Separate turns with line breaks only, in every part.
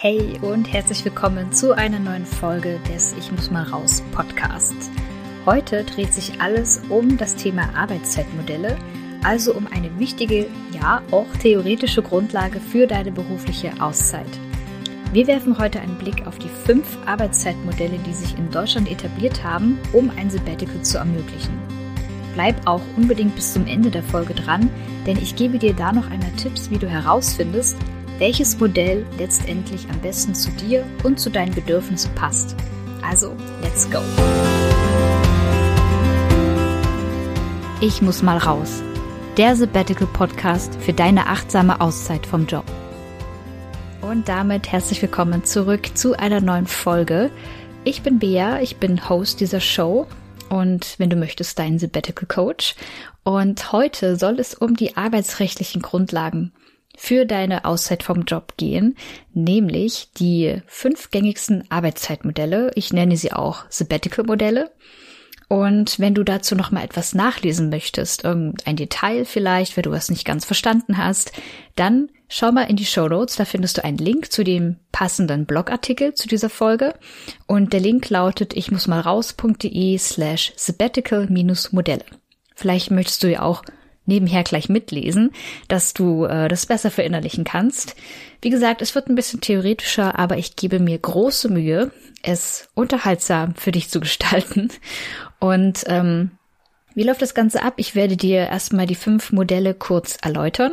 Hey und herzlich willkommen zu einer neuen Folge des Ich muss mal raus Podcast. Heute dreht sich alles um das Thema Arbeitszeitmodelle, also um eine wichtige, ja auch theoretische Grundlage für deine berufliche Auszeit. Wir werfen heute einen Blick auf die fünf Arbeitszeitmodelle, die sich in Deutschland etabliert haben, um ein Sabbatical zu ermöglichen. Bleib auch unbedingt bis zum Ende der Folge dran, denn ich gebe dir da noch einmal Tipps, wie du herausfindest, welches Modell letztendlich am besten zu dir und zu deinen Bedürfnissen passt. Also, let's go! Ich muss mal raus. Der Sabbatical Podcast für deine achtsame Auszeit vom Job. Und damit herzlich willkommen zurück zu einer neuen Folge. Ich bin Bea, ich bin Host dieser Show und wenn du möchtest, dein Sabbatical Coach. Und heute soll es um die arbeitsrechtlichen Grundlagen für deine Auszeit vom Job gehen, nämlich die fünf gängigsten Arbeitszeitmodelle. Ich nenne sie auch Sabbatical-Modelle. Und wenn du dazu noch mal etwas nachlesen möchtest, irgendein Detail vielleicht, wenn du was nicht ganz verstanden hast, dann schau mal in die Show Notes, da findest du einen Link zu dem passenden Blogartikel zu dieser Folge. Und der Link lautet ich muss mal raus.de slash sabbatical-modelle. Vielleicht möchtest du ja auch nebenher gleich mitlesen, dass du äh, das besser verinnerlichen kannst. Wie gesagt, es wird ein bisschen theoretischer, aber ich gebe mir große Mühe, es unterhaltsam für dich zu gestalten. Und ähm, wie läuft das Ganze ab? Ich werde dir erstmal die fünf Modelle kurz erläutern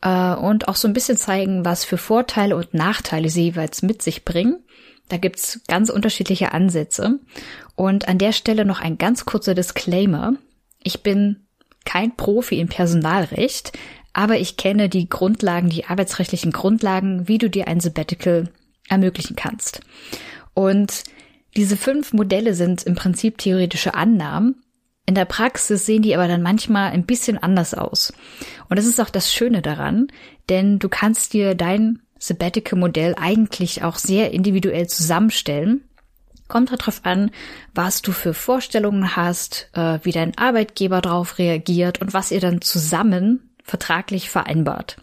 äh, und auch so ein bisschen zeigen, was für Vorteile und Nachteile sie jeweils mit sich bringen. Da gibt's ganz unterschiedliche Ansätze. Und an der Stelle noch ein ganz kurzer Disclaimer. Ich bin kein Profi im Personalrecht, aber ich kenne die Grundlagen, die arbeitsrechtlichen Grundlagen, wie du dir ein Sabbatical ermöglichen kannst. Und diese fünf Modelle sind im Prinzip theoretische Annahmen. In der Praxis sehen die aber dann manchmal ein bisschen anders aus. Und das ist auch das Schöne daran, denn du kannst dir dein Sabbatical-Modell eigentlich auch sehr individuell zusammenstellen Kommt darauf an, was du für Vorstellungen hast, äh, wie dein Arbeitgeber darauf reagiert und was ihr dann zusammen vertraglich vereinbart.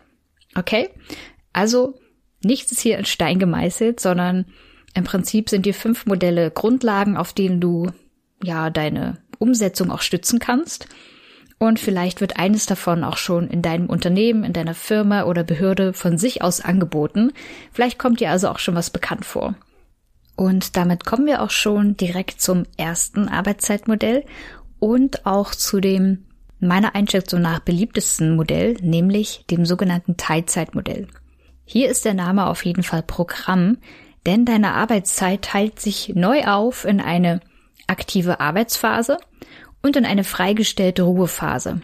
Okay? Also nichts ist hier in Stein gemeißelt, sondern im Prinzip sind die fünf Modelle Grundlagen, auf denen du ja deine Umsetzung auch stützen kannst. Und vielleicht wird eines davon auch schon in deinem Unternehmen, in deiner Firma oder Behörde von sich aus angeboten. Vielleicht kommt dir also auch schon was bekannt vor. Und damit kommen wir auch schon direkt zum ersten Arbeitszeitmodell und auch zu dem meiner Einschätzung nach beliebtesten Modell, nämlich dem sogenannten Teilzeitmodell. Hier ist der Name auf jeden Fall Programm, denn deine Arbeitszeit teilt sich neu auf in eine aktive Arbeitsphase und in eine freigestellte Ruhephase.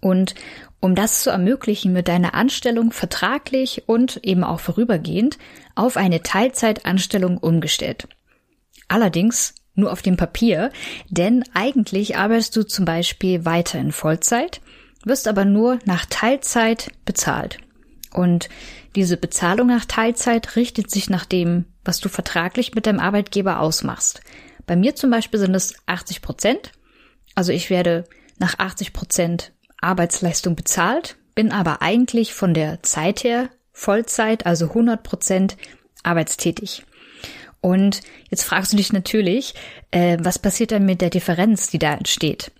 Und um das zu ermöglichen, wird deine Anstellung vertraglich und eben auch vorübergehend auf eine Teilzeitanstellung umgestellt. Allerdings nur auf dem Papier, denn eigentlich arbeitest du zum Beispiel weiter in Vollzeit, wirst aber nur nach Teilzeit bezahlt. Und diese Bezahlung nach Teilzeit richtet sich nach dem, was du vertraglich mit deinem Arbeitgeber ausmachst. Bei mir zum Beispiel sind es 80 Prozent. Also ich werde nach 80 Prozent Arbeitsleistung bezahlt, bin aber eigentlich von der Zeit her Vollzeit, also 100 Prozent arbeitstätig. Und jetzt fragst du dich natürlich, äh, was passiert dann mit der Differenz, die da entsteht?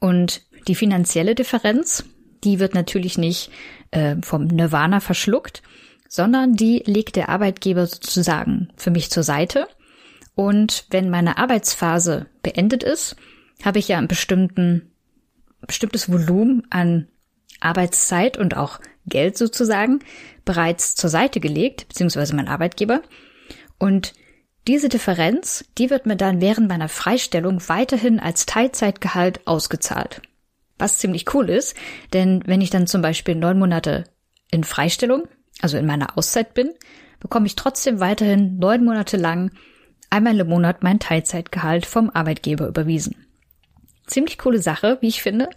Und die finanzielle Differenz, die wird natürlich nicht äh, vom Nirvana verschluckt, sondern die legt der Arbeitgeber sozusagen für mich zur Seite. Und wenn meine Arbeitsphase beendet ist, habe ich ja einen bestimmten bestimmtes Volumen an Arbeitszeit und auch Geld sozusagen bereits zur Seite gelegt, beziehungsweise mein Arbeitgeber. Und diese Differenz, die wird mir dann während meiner Freistellung weiterhin als Teilzeitgehalt ausgezahlt. Was ziemlich cool ist, denn wenn ich dann zum Beispiel neun Monate in Freistellung, also in meiner Auszeit bin, bekomme ich trotzdem weiterhin neun Monate lang einmal im Monat mein Teilzeitgehalt vom Arbeitgeber überwiesen ziemlich coole Sache, wie ich finde.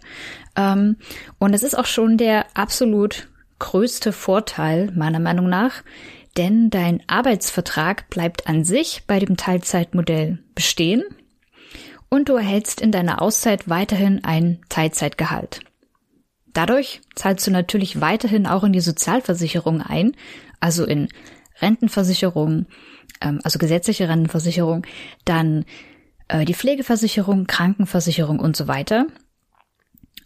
Ähm, und es ist auch schon der absolut größte Vorteil meiner Meinung nach, denn dein Arbeitsvertrag bleibt an sich bei dem Teilzeitmodell bestehen und du erhältst in deiner Auszeit weiterhin ein Teilzeitgehalt. Dadurch zahlst du natürlich weiterhin auch in die Sozialversicherung ein, also in Rentenversicherung, ähm, also gesetzliche Rentenversicherung, dann äh, die Pflegeversicherung, Krankenversicherung und so weiter.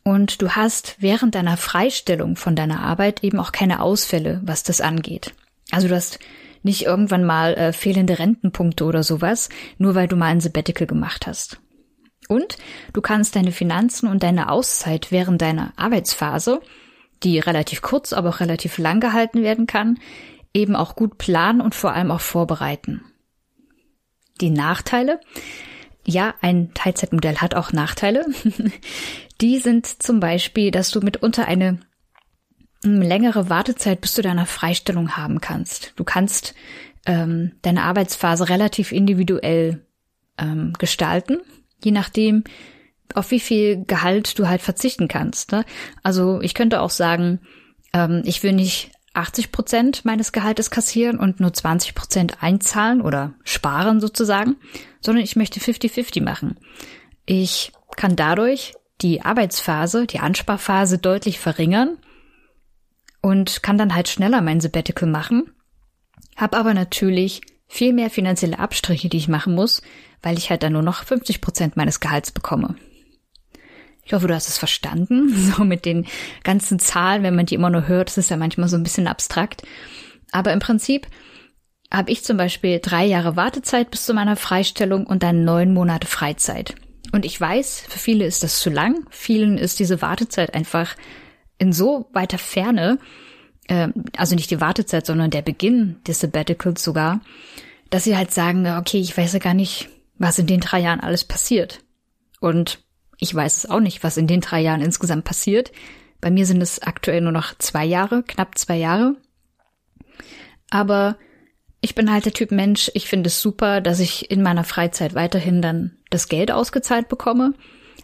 Und du hast während deiner Freistellung von deiner Arbeit eben auch keine Ausfälle, was das angeht. Also du hast nicht irgendwann mal äh, fehlende Rentenpunkte oder sowas, nur weil du mal ein Sabbatical gemacht hast. Und du kannst deine Finanzen und deine Auszeit während deiner Arbeitsphase, die relativ kurz, aber auch relativ lang gehalten werden kann, eben auch gut planen und vor allem auch vorbereiten. Die Nachteile? Ja, ein Teilzeitmodell hat auch Nachteile. Die sind zum Beispiel, dass du mitunter eine längere Wartezeit bis zu deiner Freistellung haben kannst. Du kannst ähm, deine Arbeitsphase relativ individuell ähm, gestalten, je nachdem, auf wie viel Gehalt du halt verzichten kannst. Ne? Also ich könnte auch sagen, ähm, ich will nicht 80 Prozent meines Gehaltes kassieren und nur 20 Prozent einzahlen oder sparen sozusagen, sondern ich möchte 50-50 machen. Ich kann dadurch die Arbeitsphase, die Ansparphase deutlich verringern und kann dann halt schneller mein Sabbatical machen, habe aber natürlich viel mehr finanzielle Abstriche, die ich machen muss, weil ich halt dann nur noch 50 Prozent meines Gehalts bekomme. Ich hoffe, du hast es verstanden, so mit den ganzen Zahlen, wenn man die immer nur hört, das ist ja manchmal so ein bisschen abstrakt. Aber im Prinzip habe ich zum Beispiel drei Jahre Wartezeit bis zu meiner Freistellung und dann neun Monate Freizeit. Und ich weiß, für viele ist das zu lang, vielen ist diese Wartezeit einfach in so weiter Ferne, äh, also nicht die Wartezeit, sondern der Beginn des Sabbaticals sogar, dass sie halt sagen, okay, ich weiß ja gar nicht, was in den drei Jahren alles passiert. Und ich weiß es auch nicht, was in den drei Jahren insgesamt passiert. Bei mir sind es aktuell nur noch zwei Jahre, knapp zwei Jahre. Aber ich bin halt der Typ Mensch, ich finde es super, dass ich in meiner Freizeit weiterhin dann das Geld ausgezahlt bekomme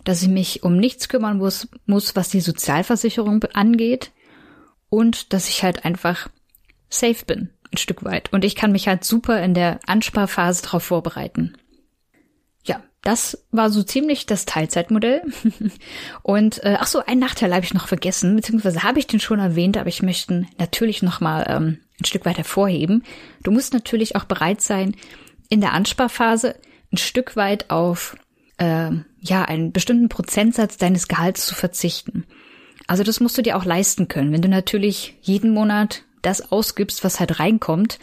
dass ich mich um nichts kümmern muss, muss, was die Sozialversicherung angeht und dass ich halt einfach safe bin, ein Stück weit. Und ich kann mich halt super in der Ansparphase darauf vorbereiten. Das war so ziemlich das Teilzeitmodell. Und äh, ach so, einen Nachteil habe ich noch vergessen, beziehungsweise habe ich den schon erwähnt, aber ich möchte natürlich noch mal ähm, ein Stück weit hervorheben. Du musst natürlich auch bereit sein, in der Ansparphase ein Stück weit auf äh, ja, einen bestimmten Prozentsatz deines Gehalts zu verzichten. Also das musst du dir auch leisten können. Wenn du natürlich jeden Monat das ausgibst, was halt reinkommt,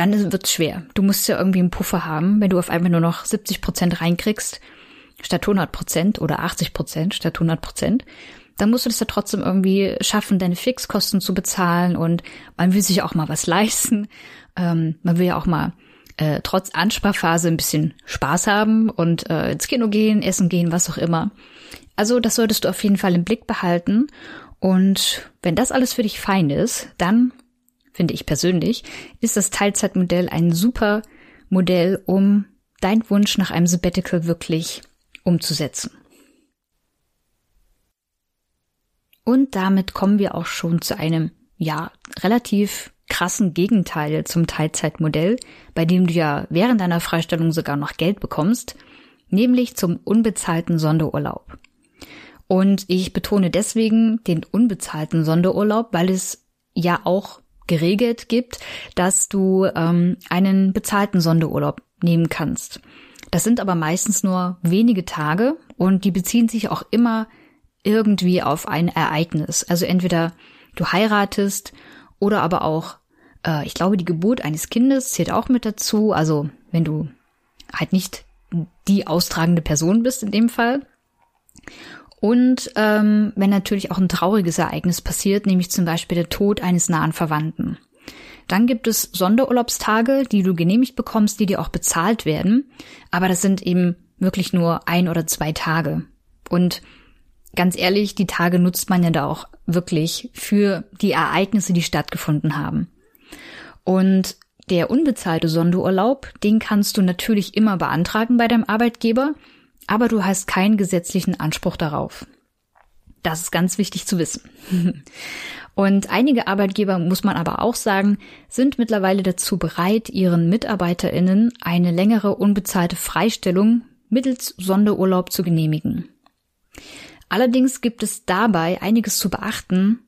dann wird's schwer. Du musst ja irgendwie einen Puffer haben, wenn du auf einmal nur noch 70 Prozent reinkriegst, statt 100 Prozent oder 80 Prozent statt 100 Prozent, dann musst du das ja trotzdem irgendwie schaffen, deine Fixkosten zu bezahlen und man will sich auch mal was leisten. Ähm, man will ja auch mal äh, trotz Ansparphase ein bisschen Spaß haben und äh, ins Kino gehen, essen gehen, was auch immer. Also das solltest du auf jeden Fall im Blick behalten. Und wenn das alles für dich fein ist, dann, finde ich persönlich, ist das Teilzeitmodell ein super Modell, um dein Wunsch nach einem Sabbatical wirklich umzusetzen. Und damit kommen wir auch schon zu einem, ja, relativ krassen Gegenteil zum Teilzeitmodell, bei dem du ja während deiner Freistellung sogar noch Geld bekommst, nämlich zum unbezahlten Sonderurlaub. Und ich betone deswegen den unbezahlten Sonderurlaub, weil es ja auch geregelt gibt, dass du ähm, einen bezahlten Sonderurlaub nehmen kannst. Das sind aber meistens nur wenige Tage und die beziehen sich auch immer irgendwie auf ein Ereignis. Also entweder du heiratest oder aber auch äh, ich glaube, die Geburt eines Kindes zählt auch mit dazu. Also wenn du halt nicht die austragende Person bist in dem Fall. Und ähm, wenn natürlich auch ein trauriges Ereignis passiert, nämlich zum Beispiel der Tod eines nahen Verwandten. Dann gibt es Sonderurlaubstage, die du genehmigt bekommst, die dir auch bezahlt werden. Aber das sind eben wirklich nur ein oder zwei Tage. Und ganz ehrlich, die Tage nutzt man ja da auch wirklich für die Ereignisse, die stattgefunden haben. Und der unbezahlte Sonderurlaub, den kannst du natürlich immer beantragen bei deinem Arbeitgeber, aber du hast keinen gesetzlichen Anspruch darauf. Das ist ganz wichtig zu wissen. Und einige Arbeitgeber, muss man aber auch sagen, sind mittlerweile dazu bereit, ihren Mitarbeiterinnen eine längere unbezahlte Freistellung mittels Sonderurlaub zu genehmigen. Allerdings gibt es dabei einiges zu beachten,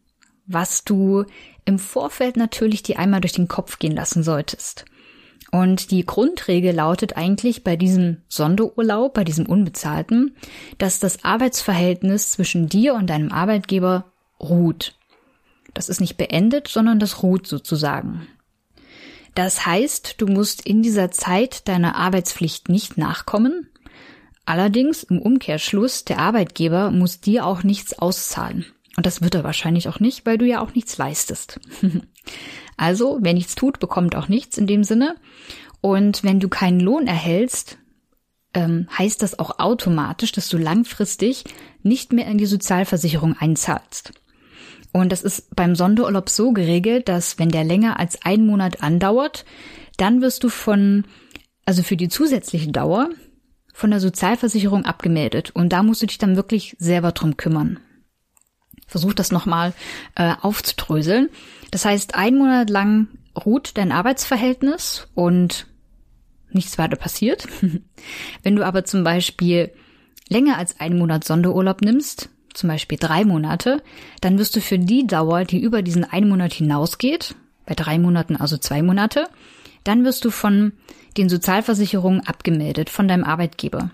was du im Vorfeld natürlich die einmal durch den Kopf gehen lassen solltest. Und die Grundregel lautet eigentlich bei diesem Sonderurlaub, bei diesem unbezahlten, dass das Arbeitsverhältnis zwischen dir und deinem Arbeitgeber ruht. Das ist nicht beendet, sondern das ruht sozusagen. Das heißt, du musst in dieser Zeit deiner Arbeitspflicht nicht nachkommen. Allerdings im Umkehrschluss, der Arbeitgeber muss dir auch nichts auszahlen. Und das wird er wahrscheinlich auch nicht, weil du ja auch nichts leistest. also, wer nichts tut, bekommt auch nichts in dem Sinne. Und wenn du keinen Lohn erhältst, ähm, heißt das auch automatisch, dass du langfristig nicht mehr in die Sozialversicherung einzahlst. Und das ist beim Sonderurlaub so geregelt, dass wenn der länger als ein Monat andauert, dann wirst du von, also für die zusätzliche Dauer, von der Sozialversicherung abgemeldet. Und da musst du dich dann wirklich selber drum kümmern. Versuch das nochmal äh, aufzudröseln. Das heißt, ein Monat lang ruht dein Arbeitsverhältnis und nichts weiter passiert. Wenn du aber zum Beispiel länger als einen Monat Sonderurlaub nimmst, zum Beispiel drei Monate, dann wirst du für die Dauer, die über diesen einen Monat hinausgeht, bei drei Monaten also zwei Monate, dann wirst du von den Sozialversicherungen abgemeldet, von deinem Arbeitgeber.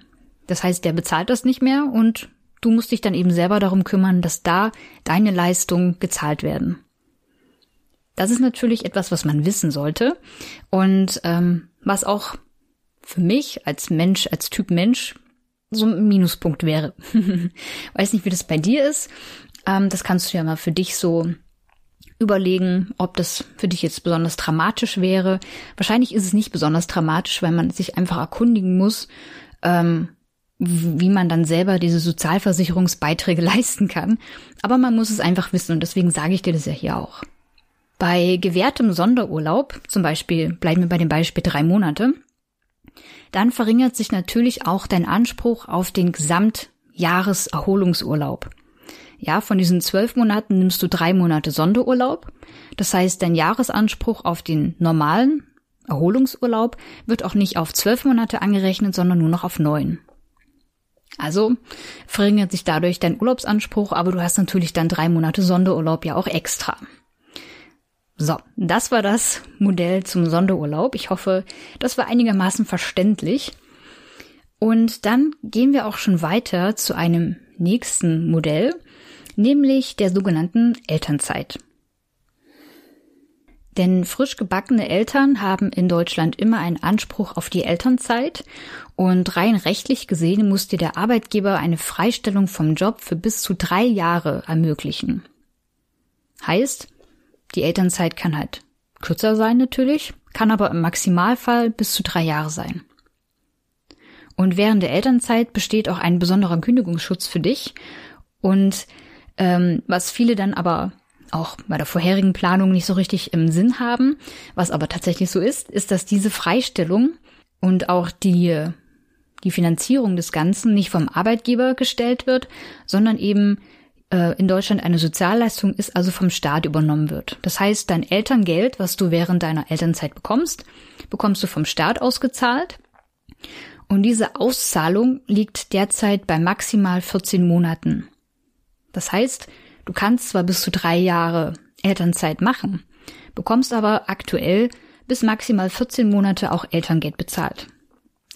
Das heißt, der bezahlt das nicht mehr und du musst dich dann eben selber darum kümmern, dass da deine Leistungen gezahlt werden. Das ist natürlich etwas, was man wissen sollte und ähm, was auch für mich als Mensch, als Typ Mensch so ein Minuspunkt wäre. Weiß nicht, wie das bei dir ist. Ähm, das kannst du ja mal für dich so überlegen, ob das für dich jetzt besonders dramatisch wäre. Wahrscheinlich ist es nicht besonders dramatisch, weil man sich einfach erkundigen muss, ähm, wie man dann selber diese Sozialversicherungsbeiträge leisten kann. Aber man muss es einfach wissen und deswegen sage ich dir das ja hier auch. Bei gewährtem Sonderurlaub, zum Beispiel, bleiben wir bei dem Beispiel drei Monate, dann verringert sich natürlich auch dein Anspruch auf den Gesamtjahreserholungsurlaub. Ja, von diesen zwölf Monaten nimmst du drei Monate Sonderurlaub. Das heißt, dein Jahresanspruch auf den normalen Erholungsurlaub wird auch nicht auf zwölf Monate angerechnet, sondern nur noch auf neun. Also verringert sich dadurch dein Urlaubsanspruch, aber du hast natürlich dann drei Monate Sonderurlaub ja auch extra. So, das war das Modell zum Sonderurlaub. Ich hoffe, das war einigermaßen verständlich. Und dann gehen wir auch schon weiter zu einem nächsten Modell, nämlich der sogenannten Elternzeit. Denn frisch gebackene Eltern haben in Deutschland immer einen Anspruch auf die Elternzeit und rein rechtlich gesehen muss dir der Arbeitgeber eine Freistellung vom Job für bis zu drei Jahre ermöglichen. Heißt, die Elternzeit kann halt kürzer sein natürlich, kann aber im Maximalfall bis zu drei Jahre sein. Und während der Elternzeit besteht auch ein besonderer Kündigungsschutz für dich. Und ähm, was viele dann aber auch bei der vorherigen Planung nicht so richtig im Sinn haben, was aber tatsächlich so ist, ist, dass diese Freistellung und auch die, die Finanzierung des Ganzen nicht vom Arbeitgeber gestellt wird, sondern eben äh, in Deutschland eine Sozialleistung ist, also vom Staat übernommen wird. Das heißt, dein Elterngeld, was du während deiner Elternzeit bekommst, bekommst du vom Staat ausgezahlt. Und diese Auszahlung liegt derzeit bei maximal 14 Monaten. Das heißt, du kannst zwar bis zu drei Jahre Elternzeit machen, bekommst aber aktuell bis maximal 14 Monate auch Elterngeld bezahlt.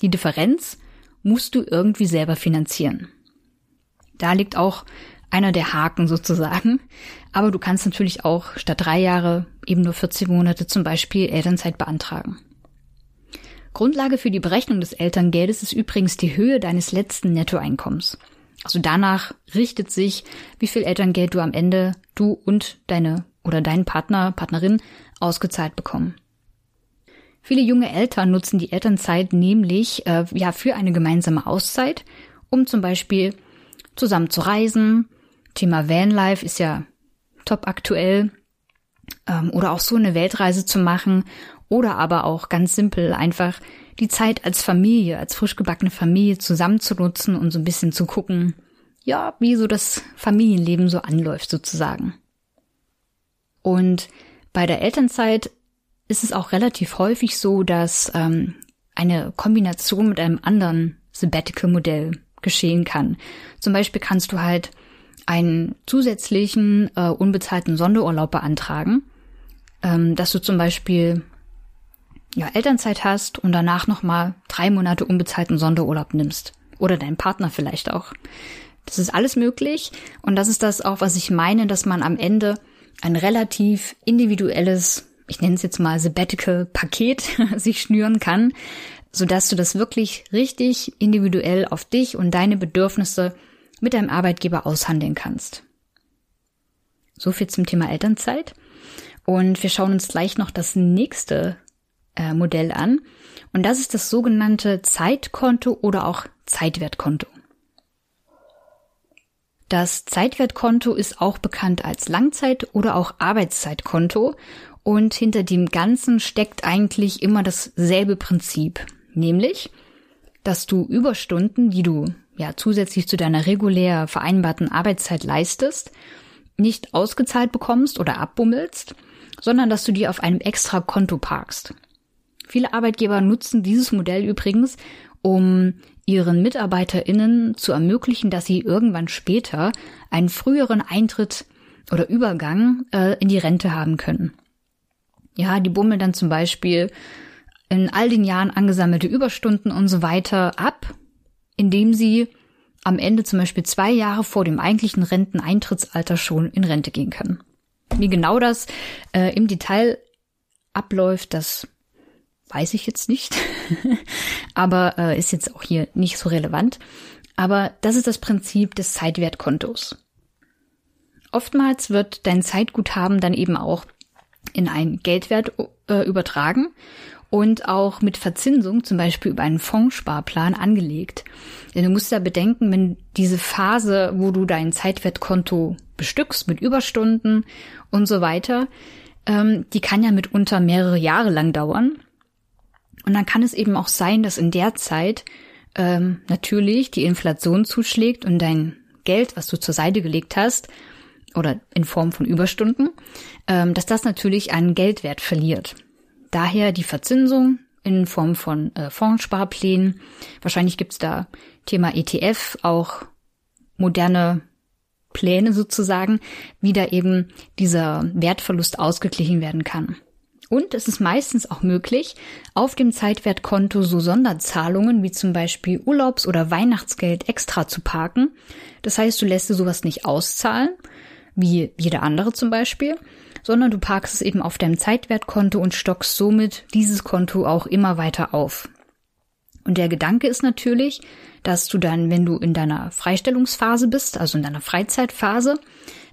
Die Differenz musst du irgendwie selber finanzieren. Da liegt auch einer der Haken sozusagen. Aber du kannst natürlich auch statt drei Jahre eben nur 14 Monate zum Beispiel Elternzeit beantragen. Grundlage für die Berechnung des Elterngeldes ist übrigens die Höhe deines letzten Nettoeinkommens. Also danach richtet sich, wie viel Elterngeld du am Ende du und deine oder dein Partner, Partnerin ausgezahlt bekommen. Viele junge Eltern nutzen die Elternzeit nämlich äh, ja für eine gemeinsame Auszeit, um zum Beispiel zusammen zu reisen, Thema Vanlife ist ja top aktuell. Ähm, oder auch so eine Weltreise zu machen. Oder aber auch ganz simpel einfach die Zeit als Familie, als frisch gebackene Familie zusammenzunutzen und so ein bisschen zu gucken, ja, wie so das Familienleben so anläuft sozusagen. Und bei der Elternzeit ist es auch relativ häufig so, dass ähm, eine Kombination mit einem anderen Sabbatical-Modell geschehen kann. Zum Beispiel kannst du halt einen zusätzlichen äh, unbezahlten Sonderurlaub beantragen. ähm, dass du zum Beispiel ja, Elternzeit hast und danach nochmal drei Monate unbezahlten Sonderurlaub nimmst. Oder dein Partner vielleicht auch. Das ist alles möglich und das ist das auch, was ich meine, dass man am Ende ein relativ individuelles, ich nenne es jetzt mal Sabbatical-Paket sich schnüren kann, sodass du das wirklich richtig individuell auf dich und deine Bedürfnisse mit deinem Arbeitgeber aushandeln kannst. So viel zum Thema Elternzeit. Und wir schauen uns gleich noch das nächste äh, Modell an. Und das ist das sogenannte Zeitkonto oder auch Zeitwertkonto. Das Zeitwertkonto ist auch bekannt als Langzeit- oder auch Arbeitszeitkonto und hinter dem Ganzen steckt eigentlich immer dasselbe Prinzip, nämlich, dass du Überstunden, die du ja zusätzlich zu deiner regulär vereinbarten Arbeitszeit leistest, nicht ausgezahlt bekommst oder abbummelst, sondern dass du die auf einem extra Konto parkst. Viele Arbeitgeber nutzen dieses Modell übrigens, um ihren MitarbeiterInnen zu ermöglichen, dass sie irgendwann später einen früheren Eintritt oder Übergang äh, in die Rente haben können. Ja, die bummeln dann zum Beispiel in all den Jahren angesammelte Überstunden und so weiter ab, indem sie am Ende zum Beispiel zwei Jahre vor dem eigentlichen Renteneintrittsalter schon in Rente gehen können. Wie genau das äh, im Detail abläuft, das weiß ich jetzt nicht, aber äh, ist jetzt auch hier nicht so relevant. Aber das ist das Prinzip des Zeitwertkontos. Oftmals wird dein Zeitguthaben dann eben auch in einen Geldwert äh, übertragen und auch mit Verzinsung, zum Beispiel über einen Fondssparplan, angelegt. Denn du musst ja bedenken, wenn diese Phase, wo du dein Zeitwertkonto bestückst mit Überstunden und so weiter, ähm, die kann ja mitunter mehrere Jahre lang dauern. Und dann kann es eben auch sein, dass in der Zeit ähm, natürlich die Inflation zuschlägt und dein Geld, was du zur Seite gelegt hast, oder in Form von Überstunden, ähm, dass das natürlich einen Geldwert verliert. Daher die Verzinsung in Form von äh, Fondssparplänen. Wahrscheinlich gibt's da Thema ETF auch moderne Pläne sozusagen, wie da eben dieser Wertverlust ausgeglichen werden kann. Und es ist meistens auch möglich, auf dem Zeitwertkonto so Sonderzahlungen wie zum Beispiel Urlaubs- oder Weihnachtsgeld extra zu parken. Das heißt, du lässt dir sowas nicht auszahlen, wie jeder andere zum Beispiel, sondern du parkst es eben auf deinem Zeitwertkonto und stockst somit dieses Konto auch immer weiter auf. Und der Gedanke ist natürlich, dass du dann, wenn du in deiner Freistellungsphase bist, also in deiner Freizeitphase,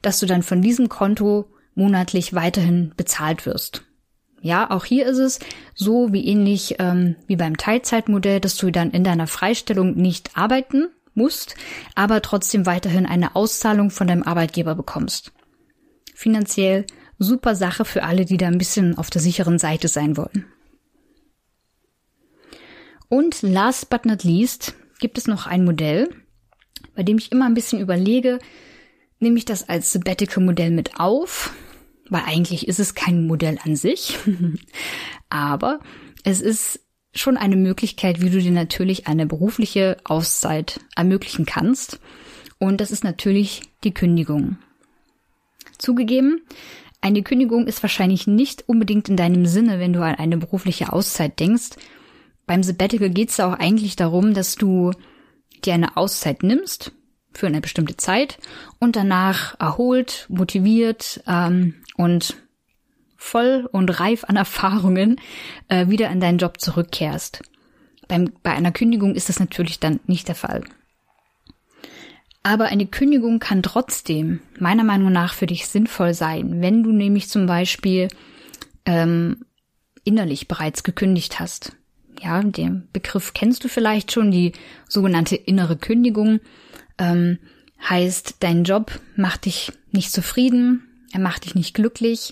dass du dann von diesem Konto monatlich weiterhin bezahlt wirst. Ja, auch hier ist es so wie ähnlich ähm, wie beim Teilzeitmodell, dass du dann in deiner Freistellung nicht arbeiten musst, aber trotzdem weiterhin eine Auszahlung von deinem Arbeitgeber bekommst. Finanziell super Sache für alle, die da ein bisschen auf der sicheren Seite sein wollen. Und last but not least gibt es noch ein Modell, bei dem ich immer ein bisschen überlege, nehme ich das als Sabbatical-Modell mit auf, weil eigentlich ist es kein Modell an sich, aber es ist schon eine Möglichkeit, wie du dir natürlich eine berufliche Auszeit ermöglichen kannst. Und das ist natürlich die Kündigung. Zugegeben, eine Kündigung ist wahrscheinlich nicht unbedingt in deinem Sinne, wenn du an eine berufliche Auszeit denkst. Beim Sabbatical geht es auch eigentlich darum, dass du dir eine Auszeit nimmst für eine bestimmte Zeit und danach erholt, motiviert ähm, und voll und reif an Erfahrungen äh, wieder in deinen Job zurückkehrst. Beim, bei einer Kündigung ist das natürlich dann nicht der Fall. Aber eine Kündigung kann trotzdem meiner Meinung nach für dich sinnvoll sein, wenn du nämlich zum Beispiel ähm, innerlich bereits gekündigt hast. Ja, den Begriff kennst du vielleicht schon, die sogenannte innere Kündigung. Ähm, heißt, dein Job macht dich nicht zufrieden, er macht dich nicht glücklich,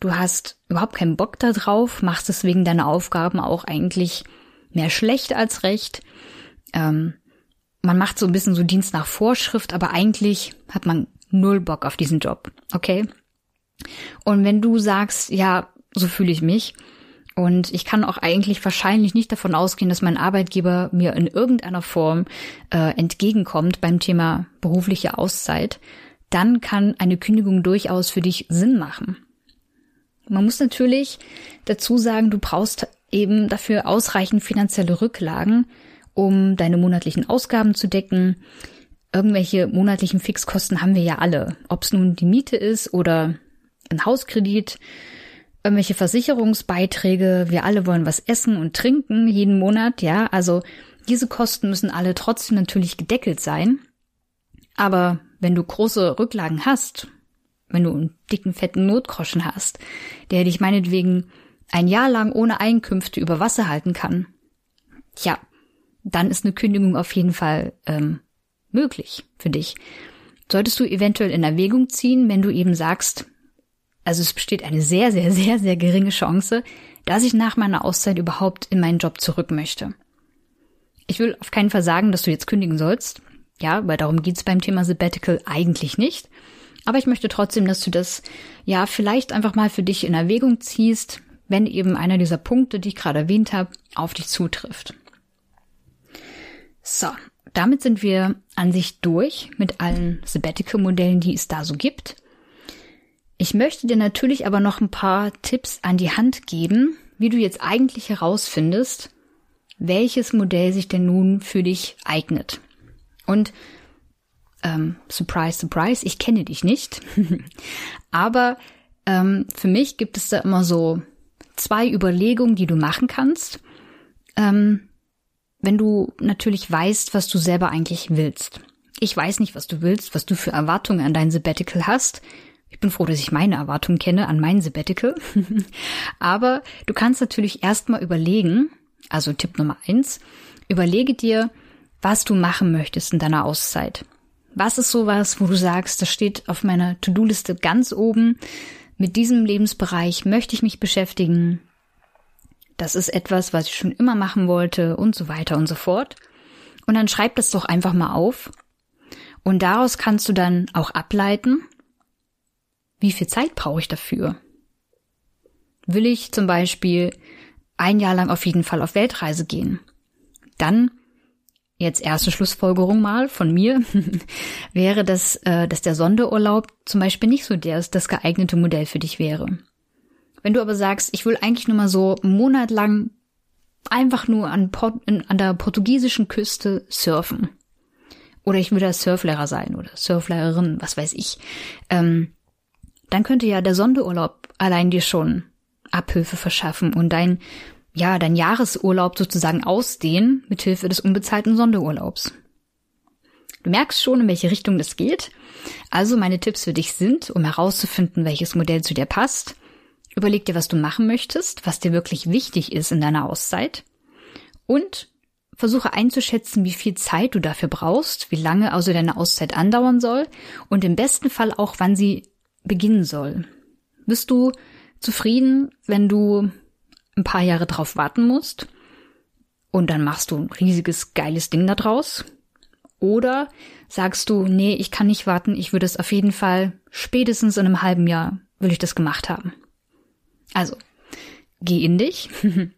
du hast überhaupt keinen Bock da drauf, machst deswegen deine Aufgaben auch eigentlich mehr schlecht als recht. Ähm, man macht so ein bisschen so Dienst nach Vorschrift, aber eigentlich hat man null Bock auf diesen Job, okay? Und wenn du sagst, ja, so fühle ich mich und ich kann auch eigentlich wahrscheinlich nicht davon ausgehen, dass mein Arbeitgeber mir in irgendeiner Form äh, entgegenkommt beim Thema berufliche Auszeit, dann kann eine Kündigung durchaus für dich Sinn machen. Man muss natürlich dazu sagen, du brauchst eben dafür ausreichend finanzielle Rücklagen, um deine monatlichen Ausgaben zu decken. Irgendwelche monatlichen Fixkosten haben wir ja alle. Ob es nun die Miete ist oder ein Hauskredit, irgendwelche Versicherungsbeiträge. Wir alle wollen was essen und trinken jeden Monat, ja. Also diese Kosten müssen alle trotzdem natürlich gedeckelt sein. Aber wenn du große Rücklagen hast, wenn du einen dicken, fetten Notgroschen hast, der dich meinetwegen ein Jahr lang ohne Einkünfte über Wasser halten kann, tja, dann ist eine Kündigung auf jeden Fall ähm, möglich für dich. Solltest du eventuell in Erwägung ziehen, wenn du eben sagst, also es besteht eine sehr, sehr, sehr, sehr geringe Chance, dass ich nach meiner Auszeit überhaupt in meinen Job zurück möchte. Ich will auf keinen Fall sagen, dass du jetzt kündigen sollst. Ja, weil darum geht's beim Thema Sabbatical eigentlich nicht. Aber ich möchte trotzdem, dass du das ja vielleicht einfach mal für dich in Erwägung ziehst, wenn eben einer dieser Punkte, die ich gerade erwähnt habe, auf dich zutrifft. So, damit sind wir an sich durch mit allen Sabbatical-Modellen, die es da so gibt. Ich möchte dir natürlich aber noch ein paar Tipps an die Hand geben, wie du jetzt eigentlich herausfindest, welches Modell sich denn nun für dich eignet. Und ähm, surprise, surprise, ich kenne dich nicht. Aber ähm, für mich gibt es da immer so zwei Überlegungen, die du machen kannst, ähm, wenn du natürlich weißt, was du selber eigentlich willst. Ich weiß nicht, was du willst, was du für Erwartungen an dein Sabbatical hast. Ich bin froh, dass ich meine Erwartungen kenne an mein Sabbatical. Aber du kannst natürlich erstmal überlegen, also Tipp Nummer eins, überlege dir, was du machen möchtest in deiner Auszeit. Was ist sowas, wo du sagst, das steht auf meiner To-Do-Liste ganz oben. Mit diesem Lebensbereich möchte ich mich beschäftigen. Das ist etwas, was ich schon immer machen wollte und so weiter und so fort. Und dann schreib das doch einfach mal auf. Und daraus kannst du dann auch ableiten, wie viel Zeit brauche ich dafür? Will ich zum Beispiel ein Jahr lang auf jeden Fall auf Weltreise gehen? Dann Jetzt erste Schlussfolgerung mal von mir wäre, dass, äh, dass der Sonderurlaub zum Beispiel nicht so der ist, das geeignete Modell für dich wäre. Wenn du aber sagst, ich will eigentlich nur mal so einen Monat lang einfach nur an, Port an der portugiesischen Küste surfen. Oder ich will da Surflehrer sein oder Surflehrerin, was weiß ich. Ähm, dann könnte ja der Sonderurlaub allein dir schon Abhilfe verschaffen und dein ja, dein Jahresurlaub sozusagen ausdehnen mithilfe des unbezahlten Sonderurlaubs. Du merkst schon, in welche Richtung das geht. Also meine Tipps für dich sind, um herauszufinden, welches Modell zu dir passt. Überleg dir, was du machen möchtest, was dir wirklich wichtig ist in deiner Auszeit. Und versuche einzuschätzen, wie viel Zeit du dafür brauchst, wie lange also deine Auszeit andauern soll und im besten Fall auch, wann sie beginnen soll. Bist du zufrieden, wenn du ein paar Jahre drauf warten musst und dann machst du ein riesiges, geiles Ding da draus? Oder sagst du, nee, ich kann nicht warten, ich würde es auf jeden Fall spätestens in einem halben Jahr will ich das gemacht haben. Also, geh in dich,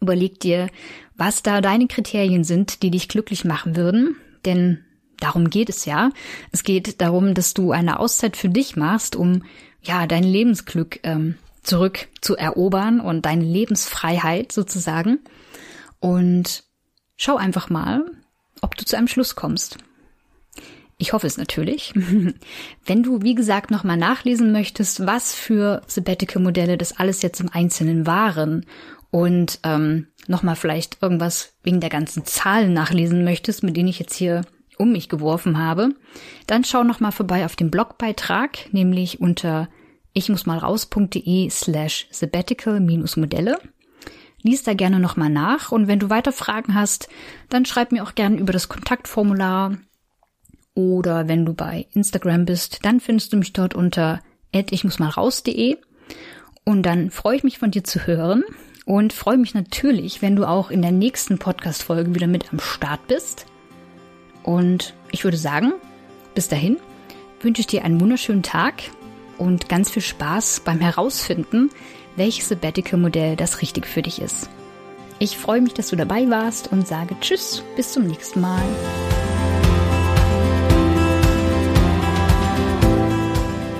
überleg dir, was da deine Kriterien sind, die dich glücklich machen würden, denn darum geht es ja. Es geht darum, dass du eine Auszeit für dich machst, um ja dein Lebensglück ähm, zurück zu erobern und deine Lebensfreiheit sozusagen. Und schau einfach mal, ob du zu einem Schluss kommst. Ich hoffe es natürlich. Wenn du, wie gesagt, nochmal nachlesen möchtest, was für Sabbatical-Modelle das alles jetzt im Einzelnen waren und ähm, nochmal vielleicht irgendwas wegen der ganzen Zahlen nachlesen möchtest, mit denen ich jetzt hier um mich geworfen habe, dann schau nochmal vorbei auf dem Blogbeitrag, nämlich unter ich muss mal raus.de slash sabbatical-modelle. Lies da gerne nochmal nach und wenn du weiter Fragen hast, dann schreib mir auch gerne über das Kontaktformular oder wenn du bei Instagram bist, dann findest du mich dort unter ich muss mal raus.de und dann freue ich mich von dir zu hören und freue mich natürlich, wenn du auch in der nächsten Podcast-Folge wieder mit am Start bist. Und ich würde sagen, bis dahin wünsche ich dir einen wunderschönen Tag und ganz viel Spaß beim Herausfinden, welches Sabbatical-Modell das richtig für dich ist. Ich freue mich, dass du dabei warst und sage Tschüss, bis zum nächsten Mal.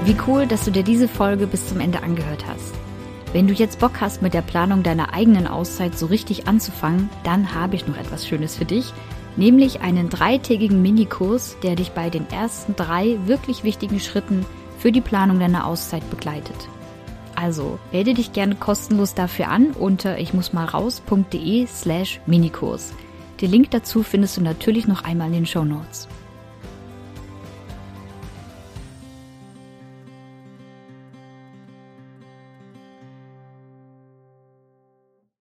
Wie cool, dass du dir diese Folge bis zum Ende angehört hast. Wenn du jetzt Bock hast, mit der Planung deiner eigenen Auszeit so richtig anzufangen, dann habe ich noch etwas Schönes für dich, nämlich einen dreitägigen Minikurs, der dich bei den ersten drei wirklich wichtigen Schritten für die Planung deiner Auszeit begleitet. Also melde dich gerne kostenlos dafür an unter ich muss mal raus.de slash Minikurs. Den Link dazu findest du natürlich noch einmal in den Show Notes.